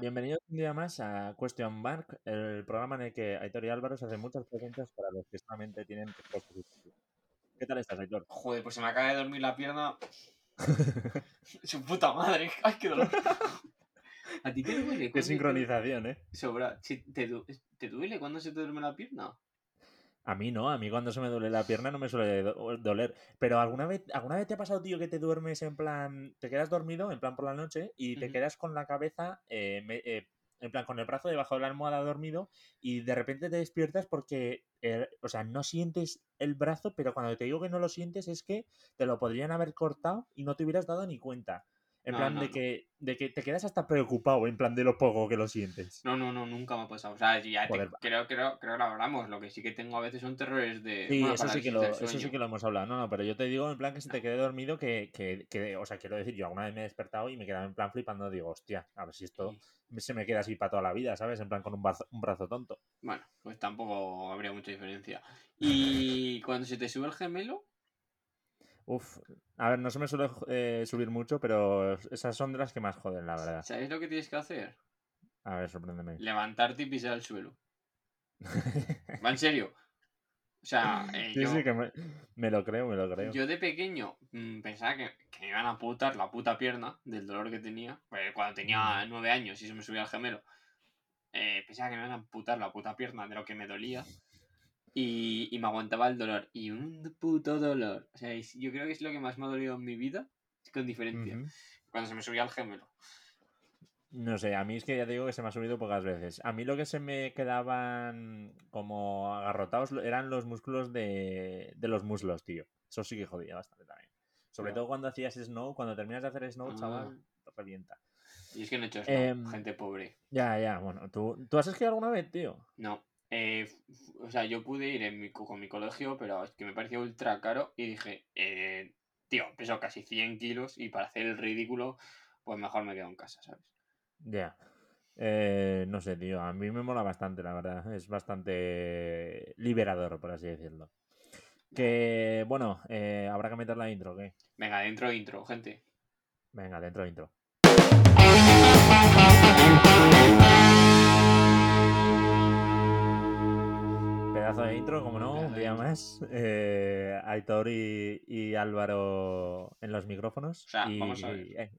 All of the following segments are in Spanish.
Bienvenidos un día más a Question Mark, el programa en el que Aitor y Álvaro se hacen muchas preguntas para los que solamente tienen. ¿Qué tal estás, Aitor? Joder, pues se me acaba de dormir la pierna. Su puta madre. Ay, qué dolor. ¿A ti te duele? Qué sincronización, ¿eh? te- Sobra. Si ¿Te, du- ¿Te duele cuando se te duerme la pierna? A mí no, a mí cuando se me duele la pierna no me suele do- doler. Pero ¿alguna vez, ¿alguna vez te ha pasado, tío, que te duermes en plan, te quedas dormido, en plan por la noche, y te quedas con la cabeza, eh, me- eh, en plan con el brazo debajo de la almohada dormido, y de repente te despiertas porque, eh, o sea, no sientes el brazo, pero cuando te digo que no lo sientes es que te lo podrían haber cortado y no te hubieras dado ni cuenta. En No, plan no, de, no. Que, de que te quedas hasta preocupado, en plan de lo poco que lo sientes. No, no, no, nunca me ha pasado. O sea, ya te- creo, creo, creo que lo hablamos. Lo que sí que tengo a veces son terrores de. Sí, bueno, eso sí, que lo, eso sí que lo hemos hablado. No, no, pero yo te digo en plan que se te quede dormido que, que, que- o sea, quiero decir, yo alguna vez me he despertado y me quedaba en plan flipando, digo, hostia, a ver si esto Sí. se me queda así para toda la vida, ¿sabes? En plan con un brazo, un brazo tonto. Bueno, pues tampoco habría mucha diferencia. Y cuando se te sube el gemelo, Uf, a ver, no se me suele eh, subir mucho, pero esas son de las que más joden, la verdad. ¿sabes lo que tienes que hacer? A ver, sorpréndeme. Levantarte y pisar el suelo. Va en serio. O sea, eh, Sí, yo, sí, que me, me lo creo, me lo creo. yo de pequeño mm, pensaba que, que me iban a putar la puta pierna del dolor que tenía. Pues cuando tenía Mm. nueve años y se me subía el gemelo. eh, pensaba que me iban a amputar la puta pierna de lo que me dolía. Y, y me aguantaba el dolor. Y un puto dolor. O sea, yo creo que es lo que más me ha dolido en mi vida. Con diferencia. Cuando se me subía el gemelo. No sé, a mí es que ya te digo que se me ha subido pocas veces. A mí lo que se me quedaban como agarrotados eran los músculos de, de los muslos, tío. Eso sí que jodía bastante también. Sobre todo cuando hacías snow, cuando terminas de hacer snow, Ah. chaval, te revienta. Y es que no he hecho eso. Em, gente pobre. Ya, ya, bueno, ¿tú, ¿tú has esquiado alguna vez, tío? No. Eh, o sea, yo pude ir en mi, co- con mi colegio, pero es que me pareció ultra caro y dije, eh, tío, peso casi 100 kilos y para hacer el ridículo, pues mejor me quedo en casa, ¿sabes? Ya. Eh, no sé, tío, a mí me mola bastante, la verdad. Es bastante liberador, por así decirlo. Que, bueno, eh, habrá que meter la intro, ¿qué? Venga, dentro intro, gente. Venga, dentro intro. Pedazo de intro, como no, un día más. Eh, Aitor y, y Álvaro en los micrófonos. O sea, y, vamos a ver. eh,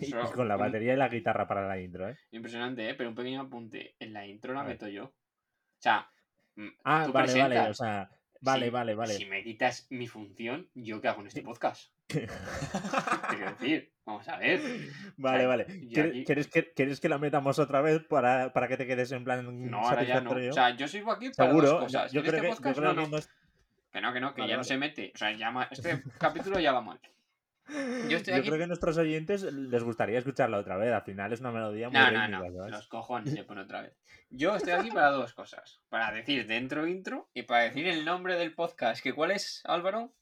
y con la batería y la guitarra para la intro, ¿eh? Impresionante, ¿eh? Pero un pequeño apunte. En la intro la meto yo. O sea, mm, Ah, tú vale, vale, o sea, vale, Si- vale, vale. Si me quitas mi función, ¿yo qué hago en este podcast? Quiero decir, vamos a ver. Vale, sea, vale. ¿Quieres, aquí- quieres que, quieres que la metamos otra vez para, para que te quedes en plan No, ahora ya no. O sea, yo sirvo aquí para Seguro, dos cosas. yo creo este que, yo creo no, que no. no es- Que no, que no, que Vale, ya no se mete. O sea, ya este capítulo ya va mal. Yo estoy Yo aquí- creo que a nuestros oyentes les gustaría escucharla otra vez. Al final es una melodía muy No, no, no. Los cojones se pone otra vez. Yo estoy aquí para dos cosas. Para decir dentro intro y para decir el nombre del podcast. ¿Que cuál es, Álvaro?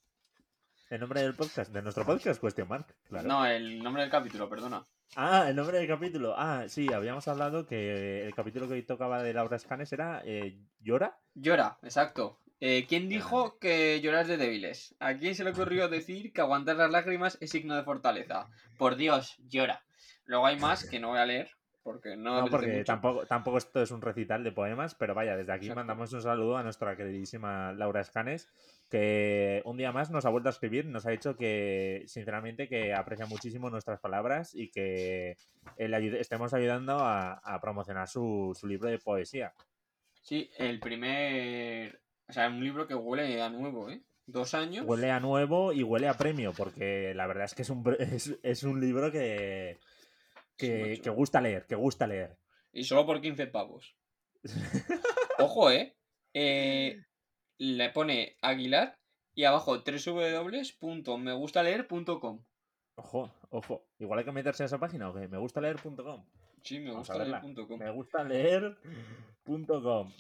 El nombre del podcast, de nuestro podcast, Question Mark. Claro. No, el nombre del capítulo, perdona. Ah, el nombre del capítulo. Ah, sí, habíamos hablado que el capítulo que hoy tocaba de Laura Escanes era eh, ¿Llora? Llora, exacto. Eh, ¿Quién dijo que llorar de débiles? ¿A quién se le ocurrió decir que aguantar las lágrimas es signo de fortaleza? Por Dios, llora. Luego hay más que no voy a leer porque no, No, porque tampoco, tampoco esto es un recital de poemas, pero vaya, desde aquí Exacto. mandamos un saludo a nuestra queridísima Laura Escanes, que un día más nos ha vuelto a escribir, nos ha dicho que, sinceramente, que aprecia muchísimo nuestras palabras y que ayude- estemos ayudando a, a promocionar su, su libro de poesía. Sí, el primer. O sea, un libro que huele a nuevo, ¿eh? Dos años. Huele a nuevo y huele a premio, porque la verdad es que es un, es, es un libro que, que, gusta leer, que gusta leer. Y solo por 15 pavos. Ojo, ¿eh? Eh, Le pone Aguilar y abajo www.megustaleer.com. Ojo, ojo. Igual hay que meterse a esa página o que me gusta leer.com. Sí, me gusta leer.com. Me gusta leer.com.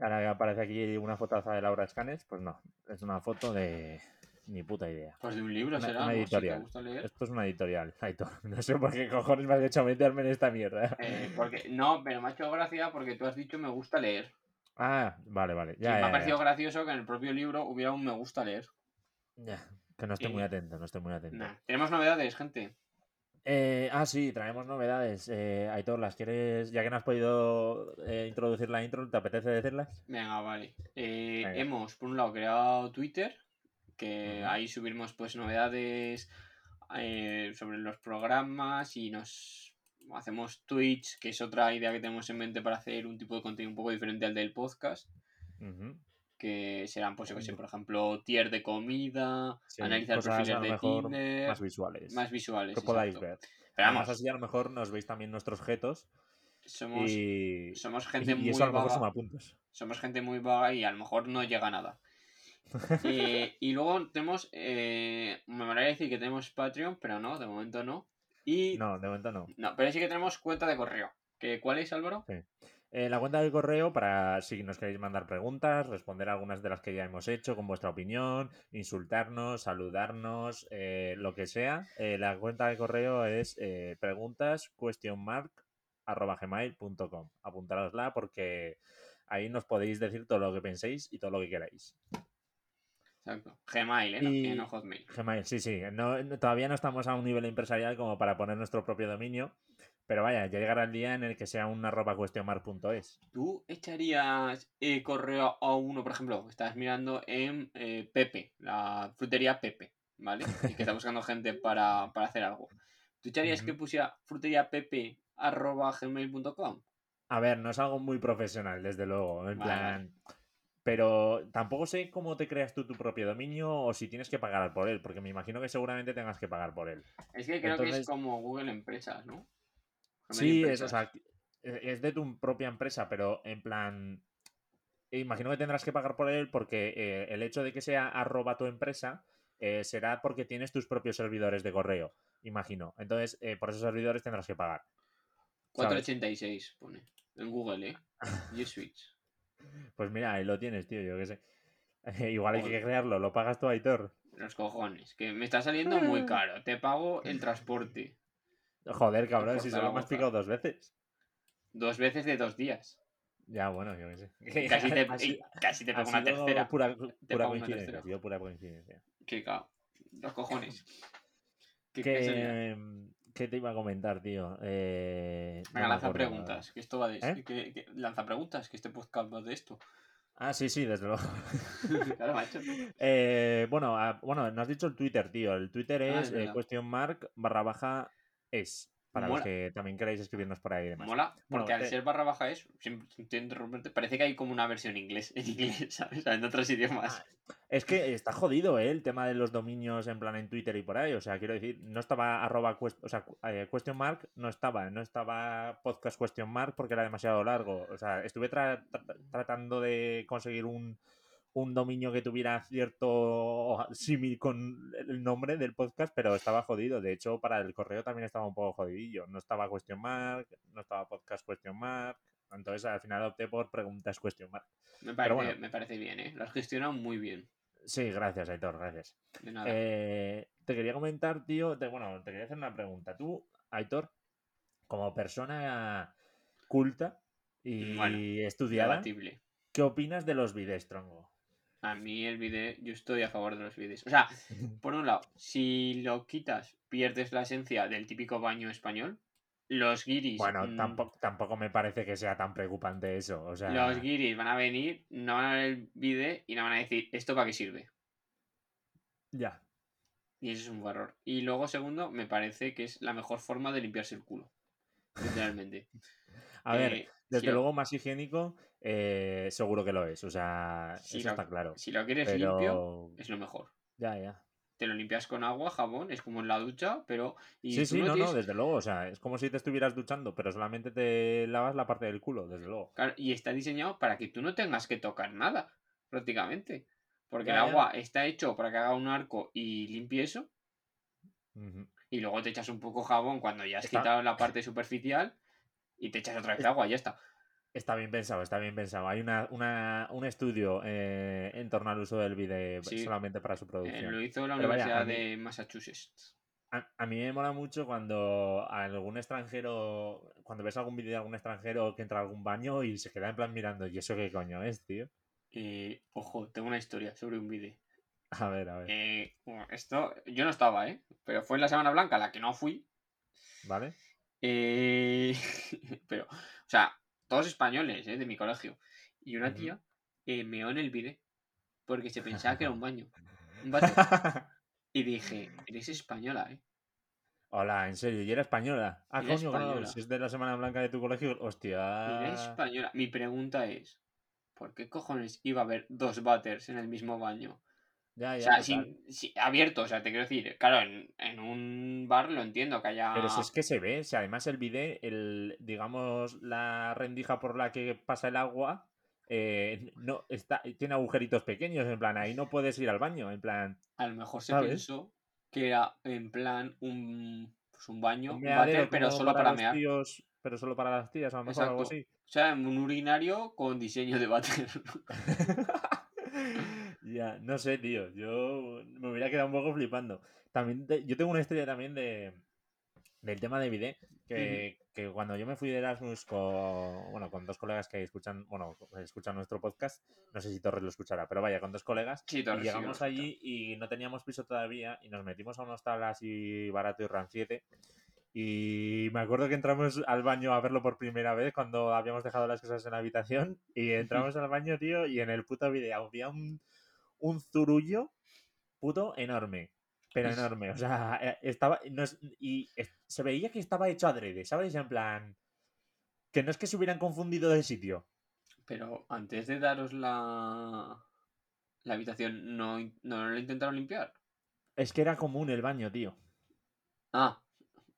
Ahora que aparece aquí una fotaza de Laura Escanes, pues no, es una foto de ni puta idea. Pues de un libro Una- será, una editorial. te gusta leer. Esto es una editorial. No sé por qué cojones me has hecho meterme en esta mierda. Eh, porque, no, pero me ha hecho gracia porque tú has dicho me gusta leer. Ah, vale, vale. Sí, Ya, me ha parecido ya. gracioso que en el propio libro hubiera un me gusta leer. Ya, Que no estoy Sí. muy atento, no estoy muy atento. Nah. Tenemos novedades, gente. Eh, ah, sí, traemos novedades. Eh, Aitor, ¿las quieres? Ya que no has podido eh, introducir la intro, ¿te apetece decirlas? Venga, vale. Eh, Venga. hemos, por un lado, creado Twitter, que ahí subimos pues novedades eh, sobre los programas y nos hacemos Twitch, que es otra idea que tenemos en mente para hacer un tipo de contenido un poco diferente al del podcast, que serán, pues, yo que sé, por ejemplo, tier de comida, Sí, analizar cosas perfiles de Tinder, más visuales. más visuales. que podáis ver. Pero Además, vamos, así a lo mejor nos veis también nuestros jetos somos, y, somos gente y muy eso a lo mejor vaga. somos gente muy vaga y a lo mejor no llega a nada. Eh, y luego tenemos, eh, me molaría decir que tenemos Patreon, pero no, de momento no. Y no, No, de momento no. pero sí que tenemos cuenta de correo. ¿Que, ¿Cuál es, Álvaro? Eh, la cuenta del correo para si nos queréis mandar preguntas, responder algunas de las que ya hemos hecho con vuestra opinión, insultarnos, saludarnos, eh, lo que sea. Eh, la cuenta de correo es preguntas question mark arroba gmail.com. Apuntárosla porque ahí nos podéis decir todo lo que penséis y todo lo que queráis. Exacto. Gmail, ¿eh? No, Y- no Hotmail. Gmail, sí, sí. No- no- todavía no estamos a un nivel empresarial como para poner nuestro propio dominio. Pero vaya, ya llegará el día en el que sea un arroba question mark punto es. ¿Tú echarías eh, correo a uno, por ejemplo, estás mirando en eh, Pepe, la frutería Pepe, ¿vale? Y que está buscando gente para, para hacer algo. ¿Tú echarías que pusiera frutería Pepe arroba gmail.com? A ver, no es algo muy profesional, desde luego. En Vale, plan. Pero tampoco sé cómo te creas tú tu propio dominio o si tienes que pagar por él, porque me imagino que seguramente tengas que pagar por él. Es que creo que es como Google Empresas, ¿no? Sí, es, o sea, e- es de tu propia empresa, pero en plan. Imagino que tendrás que pagar por él porque eh, el hecho de que sea arroba tu empresa eh, será porque tienes tus propios servidores de correo, imagino. Entonces, eh, por esos servidores tendrás que pagar. ¿sabes? 486 pone. En Google, ¿eh? G Switch. Pues mira, ahí lo tienes, tío, yo qué sé. Igual hay que crearlo, lo pagas tú, Aitor. Los cojones. Que me está saliendo muy caro. Te pago el transporte. Joder, cabrón, si solo boca. picado dos veces. Dos veces de dos días. Ya, bueno, yo qué sé. Casi te, casi ha pego una tercera. Pura, Te pago coincidencia, tercera. sido pura coincidencia. Qué cao. Los cojones. ¿Qué, qué sería? ¿Qué, ¿Qué te iba a comentar, tío? Eh, Venga, lanza preguntas. Que esto va de ¿Eh? que- que- lanza preguntas, que este podcast va de esto. Ah, sí, sí, desde luego. claro, macho. Eh, bueno, ah, bueno, no has dicho el Twitter, tío. El Twitter Ah, es eh, verdad. question mark barra baja es. Para Mola. los que también queréis escribirnos por ahí y demás. Mola, Bueno, porque al te- ser barra baja es, parece que hay como una versión inglés, en inglés, ¿sabes? En otros idiomas. Es que está jodido, ¿eh? El tema de los dominios en plan en Twitter y por ahí. O sea, quiero decir, no estaba arroba o sea, eh, question mark, no estaba. No estaba podcast question mark porque era demasiado largo. O sea, estuve tra- tra- tratando de conseguir un, un dominio que tuviera cierto símil con el nombre del podcast, pero estaba jodido. De hecho, para el correo también estaba un poco jodidillo. No estaba question mark, no estaba podcast question mark. Entonces, al final opté por preguntas question mark. Me parece, bueno. me parece bien, ¿eh? Lo has gestionado muy bien. Sí, gracias, Aitor, gracias. De nada. Eh, te quería comentar, tío, te- bueno, te quería hacer una pregunta. Tú, Aitor, como persona culta y Bueno, estudiada, Debatible. ¿qué opinas de los vídeos, tronco? A mí el vídeo, yo estoy a favor de los vídeos. O sea, por un lado, si lo quitas, pierdes la esencia del típico baño español. Los guiris. Bueno, mm, tampoco, tampoco me parece que sea tan preocupante eso. O sea, Los guiris van a venir, no van a ver el vídeo y no van a decir, ¿esto para qué sirve? ya. Y eso es un error. Y luego, segundo, me parece que es la mejor forma de limpiarse el culo. Literalmente. A ver, Eh, desde si luego más higiénico, eh, seguro que lo es. O sea, Si eso lo- está claro. Si lo quieres limpio, es lo mejor. Ya, ya. Te lo limpias con agua, jabón, es como en la ducha, pero. Y Sí, sí, no no, desde luego. O sea, es como si te estuvieras duchando, pero solamente te lavas la parte del culo, desde luego. Claro, y está diseñado para que tú no tengas que tocar nada, prácticamente. Porque Ya, el ya. agua está hecho para que haga un arco y limpie eso. Y luego te echas un poco jabón cuando ya has Está- quitado la parte superficial. Y te echas otra vez Es- agua y ya está. Está bien pensado, está bien pensado. Hay una, una- un estudio eh, en torno al uso del vídeo Sí. solamente para su Eh, producción. lo hizo la Pero Universidad mí- de Massachusetts. A, a mí me mola mucho cuando algún extranjero, cuando ves algún vídeo de algún extranjero que entra a algún baño y se queda en plan mirando, ¿y eso qué coño es, tío? Eh, ojo, tengo una historia sobre un vídeo. A ver, a ver. Eh, bueno, esto, yo no estaba, ¿eh? Pero fue en la Semana Blanca, la que no fui. ¿Vale? Eh, pero, o sea, todos españoles, ¿eh? De mi colegio. Y una tía eh, meó en el bidé porque se pensaba que era un baño. Un váter. Y dije, eres española, ¿eh? Hola, en serio, ¿y era española? Ah, Era coño, claro, española. si es de la Semana Blanca de tu colegio, Era hostia. española. Mi pregunta es, ¿por qué cojones iba a haber dos váters en el mismo baño? Ya, O sea, sin, abierto, o sea, te quiero decir, claro, en, en un bar lo entiendo que haya... Pero si es que se ve, si además el bidet, el, digamos, la rendija por la que pasa el agua, eh, no, está, tiene agujeritos pequeños, en plan, ahí no puedes ir al baño, en plan, A lo mejor se ¿sabes? pensó que era en plan un, pues un baño, un váter, pero solo para los mear. tíos, pero solo para las tías, a lo mejor algo así. O sea, un urinario con diseño de váter. ya, no sé, tío. Yo me hubiera quedado un poco flipando. También te- yo tengo una historia también de del tema de bidet, que, que cuando yo me fui de Erasmus con, bueno, con dos colegas que escuchan, bueno, escuchan nuestro podcast, no sé si Torres lo escuchará, pero vaya, con dos colegas, Sí, y Torres lo llegamos allí y no teníamos piso todavía y nos metimos a un hostal así barato y ranciete. Y me acuerdo que entramos al baño a verlo por primera vez cuando habíamos dejado las cosas en la habitación. Y entramos al baño, tío, y en el puto video había un, un zurullo puto enorme. Pero enorme. O sea, eh, estaba. no es- y es- se veía que estaba hecho adrede, ¿sabes? En plan. Que no es que se hubieran confundido de sitio. Pero antes de daros la, la habitación, ¿no, ¿no lo intentaron limpiar? Es que era común el baño, tío. Ah,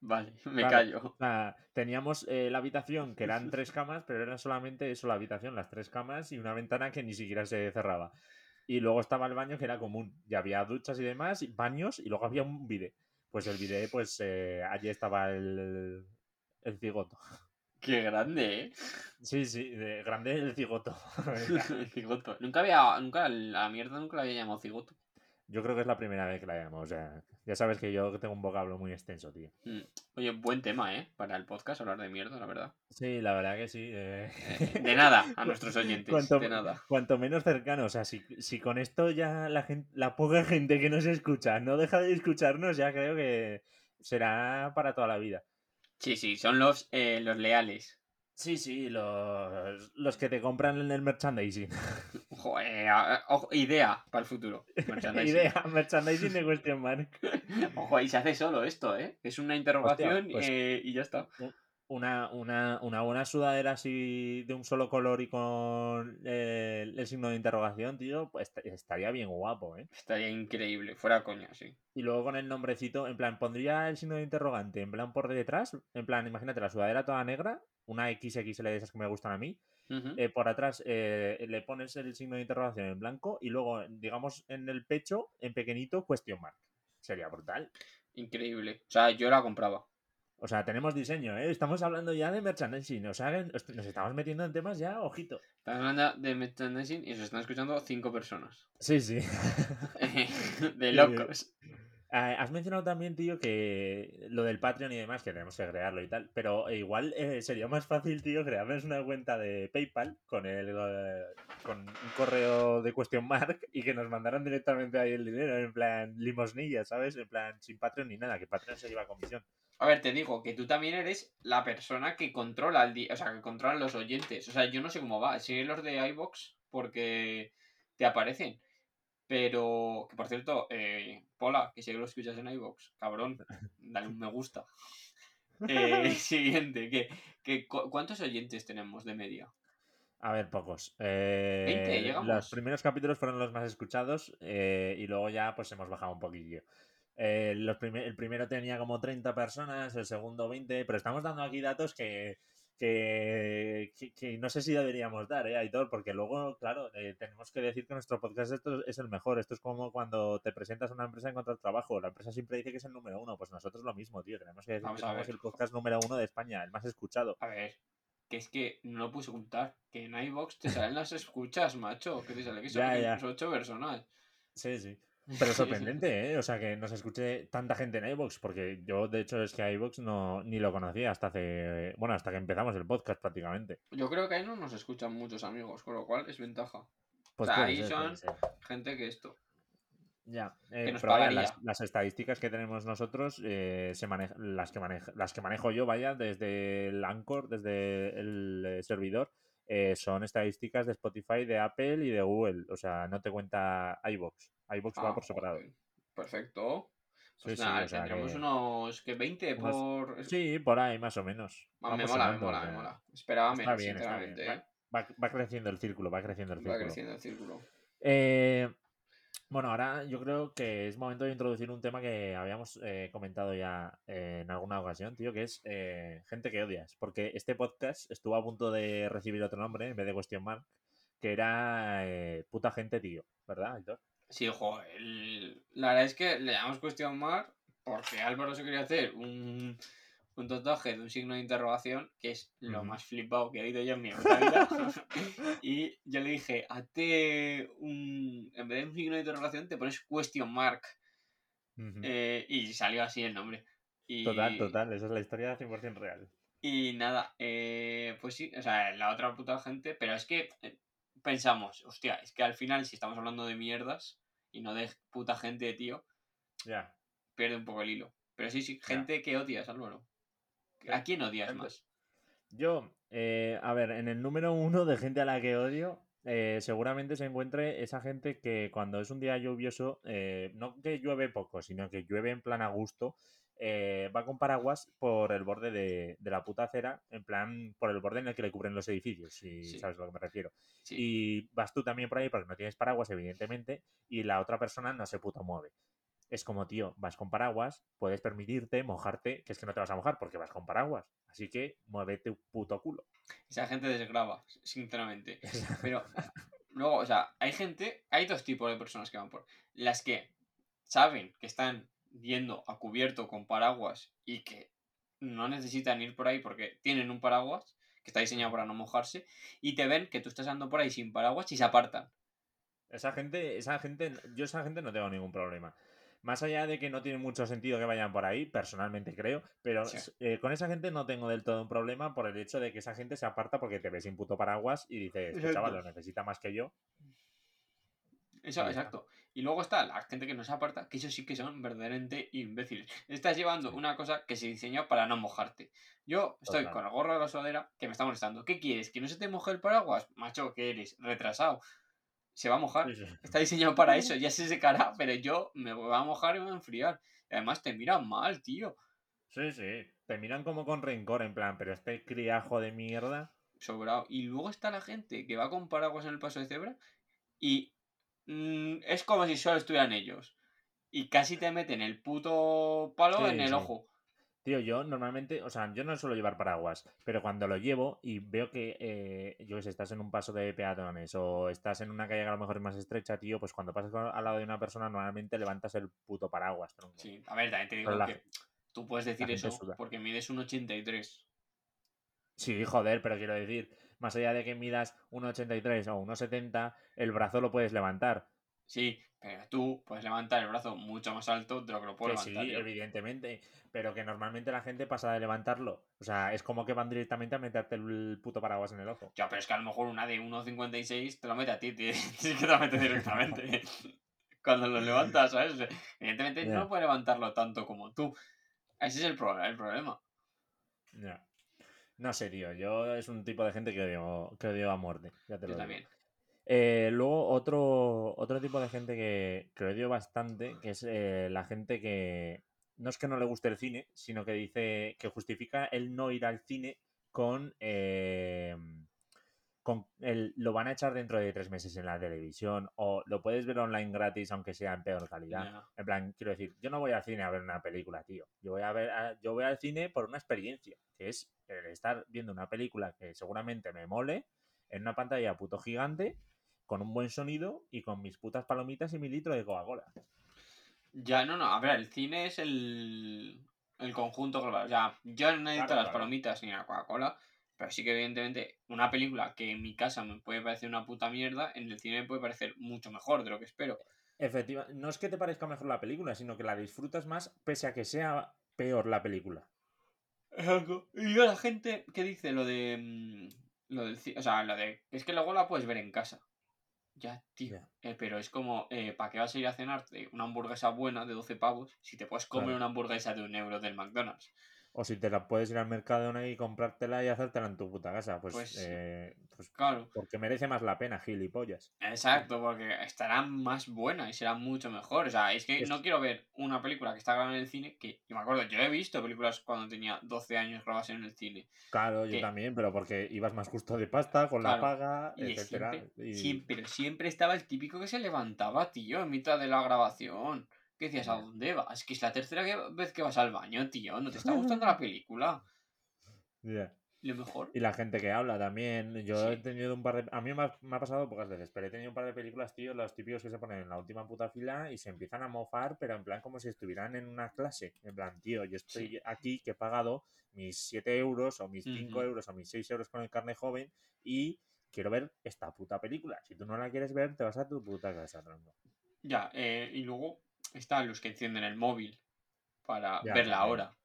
vale, me Claro. callo. Teníamos eh, la habitación que eran tres camas, pero era solamente eso, la habitación, las tres camas y una ventana que ni siquiera se cerraba. Y luego estaba el baño que era común. Y había duchas y demás, y baños, y luego había un bidé. Pues el bidé, pues eh, allí estaba el, el cigoto. Qué grande, ¿eh? Sí, sí, de grande el cigoto. cigoto. Nunca había, nunca, la mierda nunca la había llamado cigoto. Yo creo que es la primera vez que la llamo. O sea, ya sabes que yo tengo un vocablo muy extenso, tío. Mm. Oye, buen tema, ¿eh? Para el podcast, hablar de mierda, la verdad. Sí, la verdad que sí. eh. Eh, de nada, a nuestros oyentes, Cuanto- de nada. Cuanto menos cercano, o sea, si, si con esto ya la gente, la poca gente que nos escucha no deja de escucharnos, ya creo que será para toda la vida. Sí, sí, son los, eh, los leales. Sí, sí, los, los que te compran en el merchandising. Joder, ojo, idea para el futuro. merchandising. Idea, merchandising de question mark. Ojo, y se hace solo esto, ¿eh? Es una interrogación pues- eh, y ya está. Una, una, una buena sudadera así de un solo color y con eh, el signo de interrogación, tío, pues est- estaría bien guapo, ¿eh? Estaría increíble, fuera coña, sí. Y luego con el nombrecito, en plan, pondría el signo de interrogante, en plan por detrás, en plan, imagínate la sudadera toda negra, una XXL de esas que me gustan a mí, eh, por atrás eh, le pones el signo de interrogación en blanco y luego, digamos, en el pecho, en pequeñito, question mark. Sería brutal. Increíble. O sea, yo la compraba. O sea, tenemos diseño, ¿eh? Estamos hablando ya de merchandising, o sea, nos nos estamos metiendo en temas ya, ojito. Estamos hablando de merchandising y se están escuchando cinco personas. Sí, sí. de locos. Ah, Has mencionado también, tío, que lo del Patreon y demás, que tenemos que crearlo y tal, pero igual eh, sería más fácil, tío, crearnos una cuenta de PayPal con el eh, con un correo de question mark y que nos mandaran directamente ahí el dinero, en plan limosnilla, ¿sabes? En plan sin Patreon ni nada, que Patreon se lleva comisión. A ver, te digo que tú también eres la persona que controla el o sea, que controla los oyentes. O sea, yo no sé cómo va. Sigue los de iBox porque te aparecen. Pero, que por cierto, eh, Pola, que que lo escuchas en iBox, cabrón, dale un me gusta. Eh, siguiente, que, que, cu- ¿cuántos oyentes tenemos de media? A ver, pocos. Eh, 20, llegamos. Los primeros capítulos fueron los más escuchados eh, y luego ya pues hemos bajado un poquillo. Eh, los el primero tenía como 30 personas, el segundo 20, pero estamos dando aquí datos que, que, que- que no sé si deberíamos dar, ¿eh, Aitor? Porque luego, claro, eh, tenemos que decir que nuestro podcast esto es el mejor. Esto es como cuando te presentas a una empresa en encontrar trabajo. La empresa siempre dice que es el número uno. Pues nosotros lo mismo, tío. Tenemos que decir Vamos que somos el podcast número uno de España, el más escuchado. A ver, que es que no lo puedes ocultar. Que en iBox te salen las escuchas, macho. Que te sale que son Ya, ya. ocho personas. Sí, sí. Pero sorprendente, ¿eh? O sea, que nos escuche tanta gente en iVoox, porque yo, de hecho, es que iVoox no, ni lo conocía hasta hace... Bueno, hasta que empezamos el podcast prácticamente. Yo creo que ahí no nos escuchan muchos amigos, con lo cual es ventaja. Pues O sea, ahí ser, son-. Gente que esto. Ya, que eh, nos pero vaya, las estadísticas que tenemos nosotros, eh, se maneja- las, que maneja- las que manejo yo, vaya, desde el Anchor, desde el eh, servidor, eh, son estadísticas de Spotify, de Apple y de Google. O sea, no te cuenta iVoox. iVoox va Ah, por separado. Perfecto. Pues Sí, sí, nada, o sea tendremos que- unos que 20 unos- por. Sí, por ahí, más o menos. Ah, me mola, me mola, me mola. Esperaba menos, bien, está bien. sinceramente. ¿eh? Va, va creciendo el círculo, va creciendo el Va círculo. creciendo el círculo. Eh, bueno, ahora yo creo que es momento de introducir un tema que habíamos eh, comentado ya eh, en alguna ocasión, tío, que es eh, gente que odias. Porque este podcast estuvo a punto de recibir otro nombre en vez de Question Mark, que era puta gente, tío, ¿verdad, Aitor? Sí, ojo, el- la verdad es que le llamamos cuestión mar porque Álvaro se quería hacer un, un tatuaje de un signo de interrogación, que es lo más flipado que he oído yo en mi vida. y yo le dije, hazte un. En vez de un signo de interrogación, te pones question mark. Eh, y salió así el nombre. Y, Total, total, esa es la historia 100% real. Y nada, eh, pues sí, o sea, la otra puta gente, pero es que eh, pensamos, hostia, es que al final, si estamos hablando de mierdas y no de puta gente, tío, Ya. pierde un poco el hilo. Pero sí, sí, gente que odias, Álvaro. ¿A quién odias más? Yo, eh, a ver, en el número uno de gente a la que odio, eh, seguramente se encuentre esa gente que cuando es un día lluvioso, eh, no que llueve poco, sino que llueve en plan a gusto, eh, va con paraguas por el borde de, de la puta acera, en plan por el borde en el que le cubren los edificios, si Sí. sabes a lo que me refiero. Sí. Y vas tú también por ahí porque no tienes paraguas, evidentemente, y la otra persona no se puto mueve. Es como, tío, vas con paraguas, puedes permitirte mojarte, que es que no te vas a mojar porque vas con paraguas. Así que muévete un puto culo. Esa gente desgrava, sinceramente. Pero luego, o sea, hay gente, hay dos tipos de personas que van por. Las que saben que están yendo a cubierto con paraguas y que no necesitan ir por ahí porque tienen un paraguas que está diseñado para no mojarse y te ven que tú estás andando por ahí sin paraguas y se apartan. Esa gente, esa gente, yo esa gente no tengo ningún problema. Más allá de que no tiene mucho sentido que vayan por ahí, personalmente creo, pero Sí. eh, con esa gente no tengo del todo un problema por el hecho de que esa gente se aparta porque te ve sin puto paraguas y dices, este chaval lo necesita más que yo. Eso, exacto. Y luego está la gente que no se aparta, que esos sí que son verdaderamente imbéciles. Estás llevando Sí. una cosa que se diseñó para no mojarte. Yo estoy Total. con el gorro de la sudadera que me está molestando. ¿Qué quieres? ¿Que no se te moje el paraguas? Macho, que eres? Retrasado. Se va a mojar. Está diseñado para eso, ya se secará, pero yo me voy a mojar y me voy a enfriar. Y además te miran mal, tío. Sí, sí. Te miran como con rencor, en plan, pero este criajo de mierda. Sobrado. Y luego está la gente que va con paraguas en el paso de cebra y mm, es como si solo estuvieran ellos. Y casi te meten el puto palo Sí, en el sí. ojo. Tío, yo normalmente, o sea, yo no suelo llevar paraguas, pero cuando lo llevo y veo que, eh, yo que sé, estás en un paso de peatones o estás en una calle que a lo mejor es más estrecha, tío, pues cuando pasas al lado de una persona normalmente levantas el puto paraguas, tronco. Sí, a ver, también te digo Pero la- que tú puedes decir eso suda. porque mides un 83. Sí, joder, pero quiero decir, más allá de que midas 1,83 o 1,70, el brazo lo puedes levantar. Sí, pero tú puedes levantar el brazo mucho más alto de lo que lo puedo Que sí, levantar yo. evidentemente, pero que normalmente la gente pasa de levantarlo. O sea, es como que van directamente a meterte el puto paraguas en el ojo. Ya, pero es que a lo mejor una de 1,56 te lo mete a ti, tío. Sí que te lo mete directamente. Cuando lo levantas, ¿sabes? Evidentemente no puede levantarlo tanto como tú. Ese es el, pro- el problema. Ya. No sé, tío. Yo es un tipo de gente que odio, que odio a muerte. Ya te Yo lo digo. también. Eh, luego, otro, otro tipo de gente que, que odio bastante, que es eh, la gente que no es que no le guste el cine, sino que dice que justifica el no ir al cine con, eh, con el lo van a echar dentro de tres meses en la televisión o lo puedes ver online gratis aunque sea en peor calidad. En plan, quiero decir, yo no voy al cine a ver una película, tío. Yo voy a ver, a- yo voy al cine por una experiencia, que es el estar viendo una película que seguramente me mole en una pantalla puto gigante, con un buen sonido y con mis putas palomitas y mi litro de Coca-Cola. Ya, no, no. A ver, el cine es el, el conjunto global. O sea, yo no necesito Claro, las claro. palomitas ni la Coca-Cola. Pero sí que, evidentemente, una película que en mi casa me puede parecer una puta mierda, en el cine me puede parecer mucho mejor de lo que espero. Efectiva, no es que te parezca mejor la película, sino que la disfrutas más pese a que sea peor la película. Y yo la gente que dice lo de. mm, Lo del O sea, lo de. Es que luego la puedes ver en casa. Ya, tío. Eh, pero es como, eh, ¿para qué vas a ir a cenarte una hamburguesa buena de 12 pavos si te puedes comer Claro. una hamburguesa de un euro del McDonald's? O si te la puedes ir al Mercadona y comprártela y hacértela en tu puta casa. Pues, Pues, eh, pues Claro. porque merece más la pena, gilipollas. Exacto, porque estará más buena y será mucho mejor. O sea, es que Es- no quiero ver una película que está grabada en el cine, que yo me acuerdo, yo he visto películas cuando tenía 12 años grabadas en el cine. Claro, yo también, pero porque ibas más justo de pasta, con la paga, Y etcétera. siempre, y- siempre, pero siempre estaba el típico que se levantaba, tío, en mitad de la grabación. ¿Qué decías? ¿A dónde vas? Que es la tercera vez que vas al baño, tío. ¿No te está gustando la película? Ya. Lo mejor. Y la gente que habla también. Yo he tenido un par de. A mí me ha, me ha pasado pocas veces, pero he tenido un par de películas, tío, los típicos que se ponen en la última puta fila y se empiezan a mofar, pero en plan como si estuvieran en una clase. En plan, tío, yo estoy Sí. aquí que he pagado mis 7 euros o mis 5 Ujú. euros o mis 6 euros con el carne joven y quiero ver esta puta película. Si tú no la quieres ver, te vas a tu puta casa, tronco. Ya, eh, y luego están los que encienden el móvil para Ya, ver la también. hora.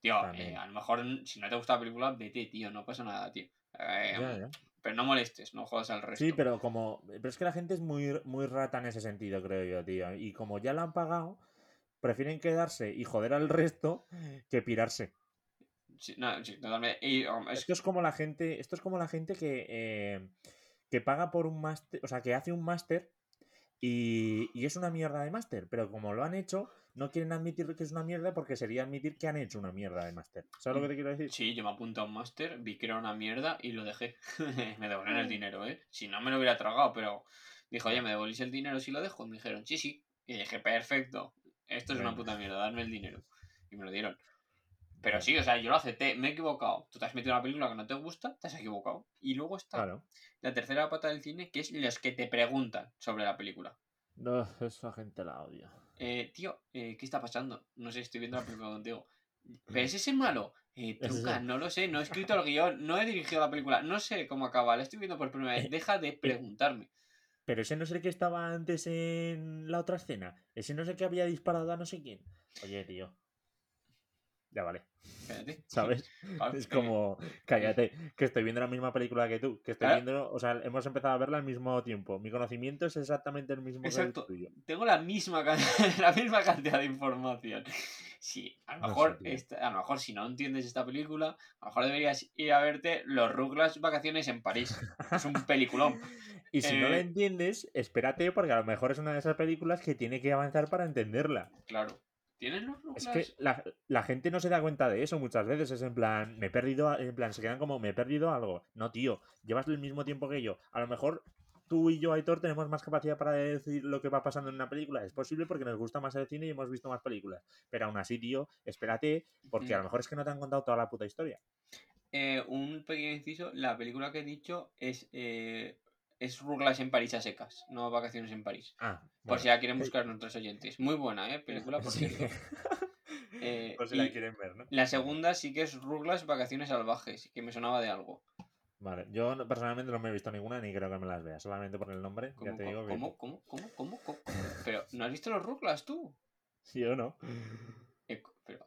Tío, eh, a lo mejor si no te gusta la película, vete, tío, no pasa nada, tío. Eh, Ya, ya. Pero no molestes, no jodas al resto. Sí, pero como. Pero es que la gente es muy, muy rata en ese sentido, creo yo, tío. Y como ya la han pagado, prefieren quedarse y joder al resto que pirarse. Sí, no, sí, totalmente. Y, um, es- Esto es como la gente. Esto es como la gente que. eh, que paga por un máster. O sea, que hace un máster. Y, y es una mierda de máster. Pero como lo han hecho, no quieren admitir que es una mierda porque sería admitir que han hecho una mierda de máster. ¿Sabes lo que te quiero decir? Sí, yo me apunté a un máster, vi que era una mierda y lo dejé. me devolvieron el dinero, ¿eh? Si no me lo hubiera tragado, pero dijo, oye, ¿me devolvís el dinero si lo dejo? Y me dijeron, sí, sí. Y dije, perfecto, esto es una puta mierda, dadme el dinero. Y me lo dieron. Pero sí, o sea, yo lo acepté, me he equivocado. Tú te has metido en una película que no te gusta, te has equivocado. Y luego está Claro. la tercera pata del cine, que es los que te preguntan sobre la película. No, esa gente la odia. Eh, tío, eh, ¿qué está pasando? No sé, estoy viendo la película contigo. ¿Pero es ese malo? Eh, truca, no lo sé, no he escrito el guion, no he dirigido la película, no sé cómo acaba, la estoy viendo por primera vez. Eh, Deja de preguntarme. Pero ese no es el que estaba antes en la otra escena. Ese no es el que había disparado a no sé quién. Oye, tío. Ya vale, Espérate. ¿sabes? Vale, Es como, cállate, que estoy viendo la misma película que tú, que estoy Claro. viendo, o sea, hemos empezado a verla al mismo tiempo. Mi conocimiento es exactamente el mismo Exacto. que el tuyo. Tengo la misma, la misma cantidad de información. Sí, a lo No sé, mejor, esta- a lo mejor si no entiendes esta película, a lo mejor deberías ir a verte Los Rugrats Vacaciones en París. Es un peliculón. Y si no la Eh, entiendes, espérate, porque a lo mejor es una de esas películas que tiene que avanzar para entenderla. Claro. ¿Tienes los Es Rugrats? que la, la gente no se da cuenta de eso muchas veces. Es en plan, me he perdido, en plan, se quedan como, me he perdido algo. No, tío, llevas el mismo tiempo que yo. A lo mejor tú y yo, Aitor, tenemos más capacidad para decir lo que va pasando en una película. Es posible porque nos gusta más el cine y hemos visto más películas. Pero aún así, tío, espérate, porque a lo mejor es que no te han contado toda la puta historia. Eh, un pequeño inciso, la película que he dicho es, eh, es Rugrats en París a secas, no Vacaciones en París. Ah, Por si la quieren buscar nuestros oyentes. Muy buena, ¿eh? Película, por Sí. cierto. Eh, Por si la quieren ver, ¿no? la segunda sí que es Rugrats Vacaciones Salvajes, que me sonaba de algo. Vale, yo personalmente no me he visto ninguna ni creo que me las vea. Solamente por el nombre, ¿Cómo, ya te digo que. cómo, cómo, cómo, cómo, cómo? Pero, ¿no has visto los Rugrats tú? Sí o no. Eh, pero,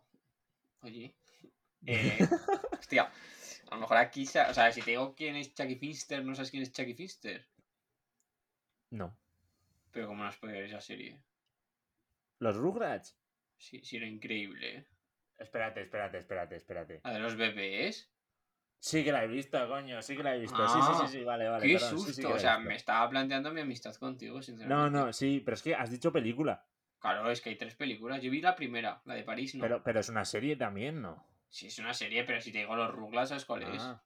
oye. Eh, hostia, a lo mejor aquí, o sea, si te digo quién es Chucky Finster, no sabes quién es Chucky Finster. No. Pero cómo no has podido ver esa serie. ¿Los Rugrats? Sí, sí, era increíble. ¿eh? Espérate, espérate, espérate, espérate. La de los bebés. Sí que la he visto, coño, sí que la he visto. sí, sí, Ah, sí, sí, vale, vale. ¡Qué perdón, sí, sí susto! o sea, me estaba planteando mi amistad contigo, No, sinceramente. no, sí, pero es que has dicho película. Claro, es que hay tres películas. Yo vi la primera, la de París, no. Pero, pero es una serie también, ¿no? Sí, es una serie, pero si te digo los Rugrats, ¿sabes cuál es? Ah.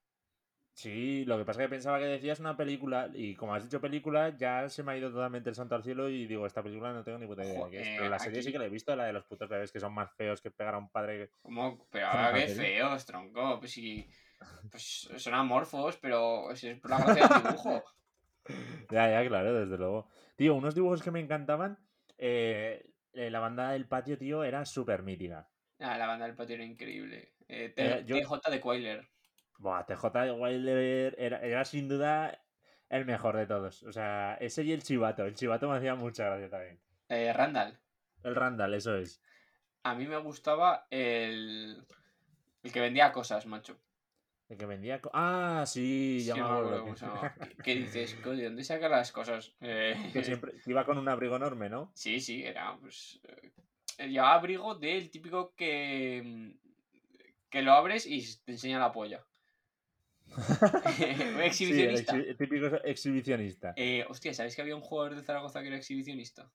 Sí, lo que pasa es que pensaba que decías una película y como has dicho película, ya se me ha ido totalmente el santo al cielo y digo, esta película no tengo ni puta idea de qué es. Pero la serie sí que la he visto, la de los putos bebés que son más feos que pegar a un padre. ¿Cómo? Pero ¿Cómo ahora qué feos, tronco. Pues sí. Pues son amorfos, pero es es por la gracia del dibujo. Ya, ya, claro, desde luego. Tío, unos dibujos que me encantaban. eh, eh, la banda del patio, tío, era súper mítica. Ah, la banda del patio era increíble. Eh, T- Eh, yo- TJ de Quailer. Buah, TJ de Wilder era, era sin duda el mejor de todos. O sea, ese y el chivato. El chivato me hacía mucha gracia también. Eh, Randall. El Randall, eso es. A mí me gustaba el. El que vendía cosas, macho. El que vendía. Ah, sí, ya Sí, me acuerdo. que-. ¿Qué, qué dices? ¿De dónde saca las cosas? Eh, que siempre iba con un abrigo enorme, ¿no? Sí, sí, era pues. Llevaba abrigo del típico que. Que lo abres y te enseña la polla. Un Sí, el exhibicionista. exhi- típico exhibicionista. Eh, hostia, ¿sabéis que había un jugador de Zaragoza que era exhibicionista?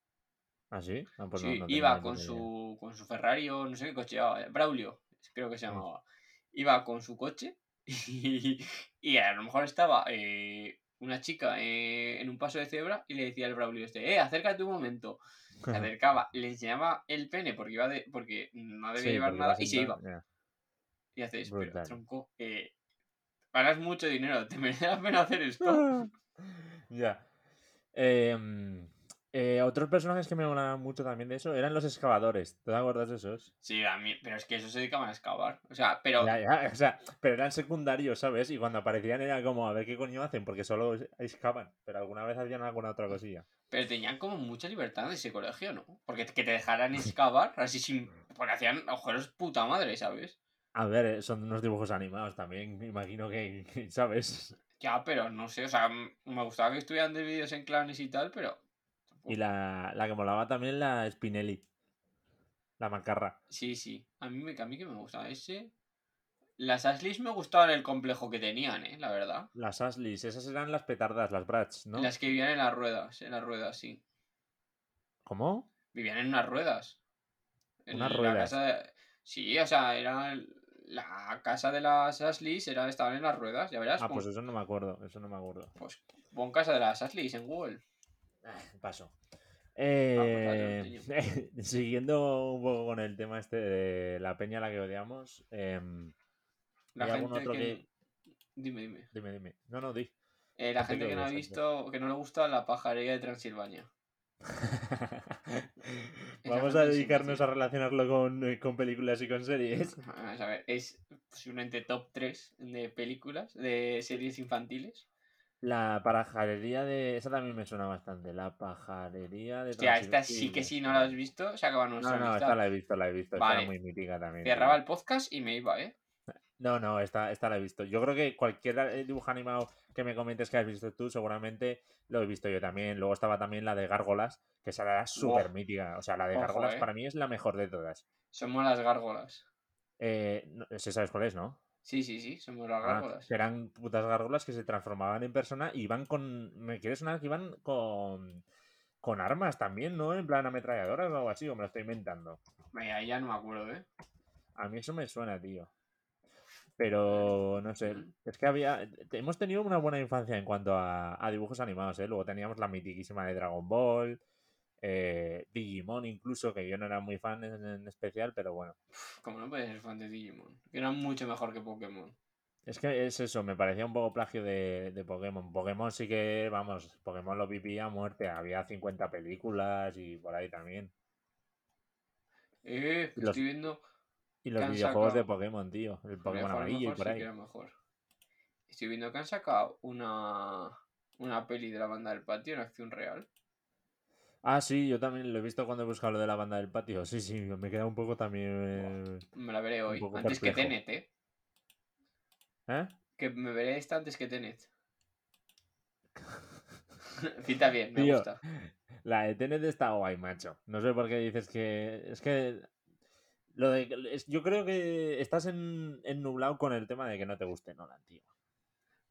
¿Ah, sí? Ah, pues Sí, no iba con su, con su Ferrari o no sé qué coche llevaba. Braulio, creo que se llamaba. Iba con su coche y, y a lo mejor estaba eh, una chica eh, en un paso de cebra y le decía al Braulio este, eh, acércate un momento. Se acercaba, le enseñaba el pene porque iba de, porque no debía Sí, llevar nada y se iba. Y haces, pero tronco, eh, ganas mucho dinero, ¿te merece la pena hacer esto? ya. Em, eh, otros personajes que me molaban mucho también de eso eran los excavadores. ¿Te acuerdas de esos? Sí, a mí, pero es que eso se dedicaban a excavar. O sea, pero Ya, ya, o sea, pero eran secundarios, ¿sabes? Y cuando aparecían era como a ver qué coño hacen, porque solo excavan, pero alguna vez hacían alguna otra cosilla. Pero tenían como mucha libertad en ese colegio, ¿no? Porque que te dejaran excavar así sin. Porque hacían agujeros puta madre, ¿sabes? A ver, eh, son unos dibujos animados también, me imagino que, ¿sabes? Ya, pero no sé, o sea, me gustaba que estuvieran de vídeos en clanes y tal, pero. Y la, la que molaba también la Spinelli, la macarra. Sí, sí. A mí, me, a mí que me gustaba ese. Las Ashleys me gustaban el complejo que tenían, ¿eh? La verdad. Las Asleys, esas eran las petardas, las Brats, ¿no? Las que vivían en las ruedas, en las ruedas, sí. ¿Cómo? Vivían en unas ruedas. En Unas la ruedas. casa de- Sí, o sea, era el- la casa de las Ashleys, era, estaban en las ruedas, ya verás. Ah, pon- pues eso no me acuerdo, eso no me acuerdo. Pues pon casa de las Ashleys en Google. Ah, Paso. pues Eh, vale, siguiendo un poco con el tema este de la peña a la que odiamos, em, La ¿hay algún otro que... que... Dime, dime. Dime, dime. No, no, di. Eh, la Gente que no ha visto, que no le gusta la pajarería de Transilvania. Vamos a dedicarnos a relacionarlo con, eh, con películas y con series. Vamos a ver, es posiblemente top 3 de películas, de series infantiles. La pajarería de... Esa también me suena bastante. La pajarería de... Hostia, esta sí que si no la has visto, se acaba nuestra No, no, amistad. esta la he visto, la he visto. Esta Vale. era muy mítica también. Cerraba tío. el podcast y me iba, ¿eh? No, no, esta, esta la he visto. Yo creo que cualquier eh, dibujo animado que me comentes que has visto tú, seguramente lo he visto yo también. Luego estaba también la de Gárgolas, que esa era súper mítica. O sea, la de Ojo, Gárgolas eh. para mí es la mejor de todas. Somos las gárgolas. Eh, no, ese sabes cuál es, ¿no? Sí, sí, sí, somos las Ah, gárgolas. que eran putas gárgolas que se transformaban en persona y iban con. Me quiere sonar que iban con. Con armas también, ¿no? En plan ametralladoras o algo así, o me lo estoy inventando. Ahí ya no me acuerdo, ¿eh? A mí eso me suena, tío. Pero no sé, es que había. Hemos tenido una buena infancia en cuanto a, a dibujos animados, ¿eh? Luego teníamos la mitiquísima de Dragon Ball, eh, Digimon incluso, que yo no era muy fan en, en especial, pero bueno. Como no puedes ser fan de Digimon. Que era mucho mejor que Pokémon. Es que es eso, me parecía un poco plagio de, de Pokémon. Pokémon sí que, vamos, Pokémon lo vivía a muerte. Había 50 películas y por ahí también. Eh, Los- estoy viendo. Y los Que videojuegos de Pokémon, tío. El Pokémon mejor, amarillo y por sí ahí. que era mejor. Estoy viendo que han sacado una, una peli de la banda del patio en acción real. Ah, sí, yo también lo he visto cuando he buscado lo de la banda del patio. Sí, sí, me queda un poco también. Me la veré hoy. Antes que perplejo. Tenet, ¿eh? ¿Eh? Que me veré esta antes que Tenet. Pinta bien, me Tío, gusta. La de Tenet está guay, macho. No sé por qué dices que. Es que. Lo de. Yo creo que estás en, en nublado con el tema de que no te guste Nolan, tío.